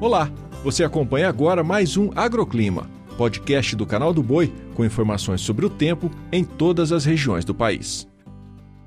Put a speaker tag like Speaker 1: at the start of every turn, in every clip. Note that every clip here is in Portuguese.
Speaker 1: Olá, você acompanha agora mais um Agroclima, podcast do canal do Boi com informações sobre o tempo em todas as regiões do país.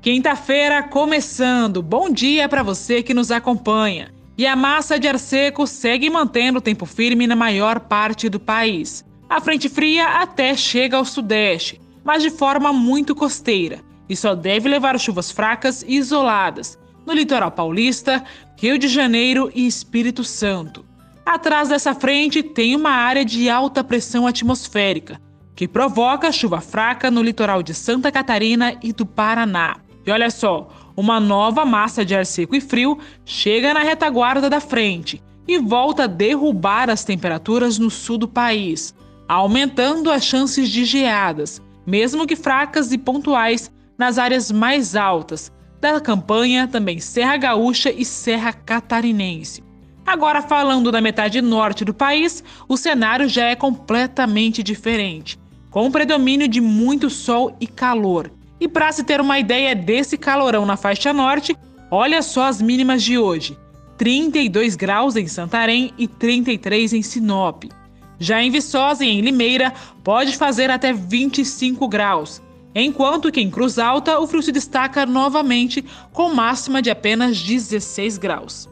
Speaker 2: Quinta-feira começando. Bom dia para você que nos acompanha. E a massa de ar seco segue mantendo o tempo firme na maior parte do país. A frente fria até chega ao sudeste, mas de forma muito costeira, e só deve levar chuvas fracas e isoladas no litoral paulista, Rio de Janeiro e Espírito Santo. Atrás dessa frente tem uma área de alta pressão atmosférica, que provoca chuva fraca no litoral de Santa Catarina e do Paraná. E olha só, uma nova massa de ar seco e frio chega na retaguarda da frente e volta a derrubar as temperaturas no sul do país, aumentando as chances de geadas, mesmo que fracas e pontuais, nas áreas mais altas da campanha, também Serra Gaúcha e Serra Catarinense. Agora, falando da metade norte do país, o cenário já é completamente diferente, com o predomínio de muito sol e calor. E para se ter uma ideia desse calorão na faixa norte, olha só as mínimas de hoje: 32 graus em Santarém e 33 em Sinop. Já em Viçosa e em Limeira, pode fazer até 25 graus. Enquanto que em Cruz Alta, o frio se destaca novamente com máxima de apenas 16 graus.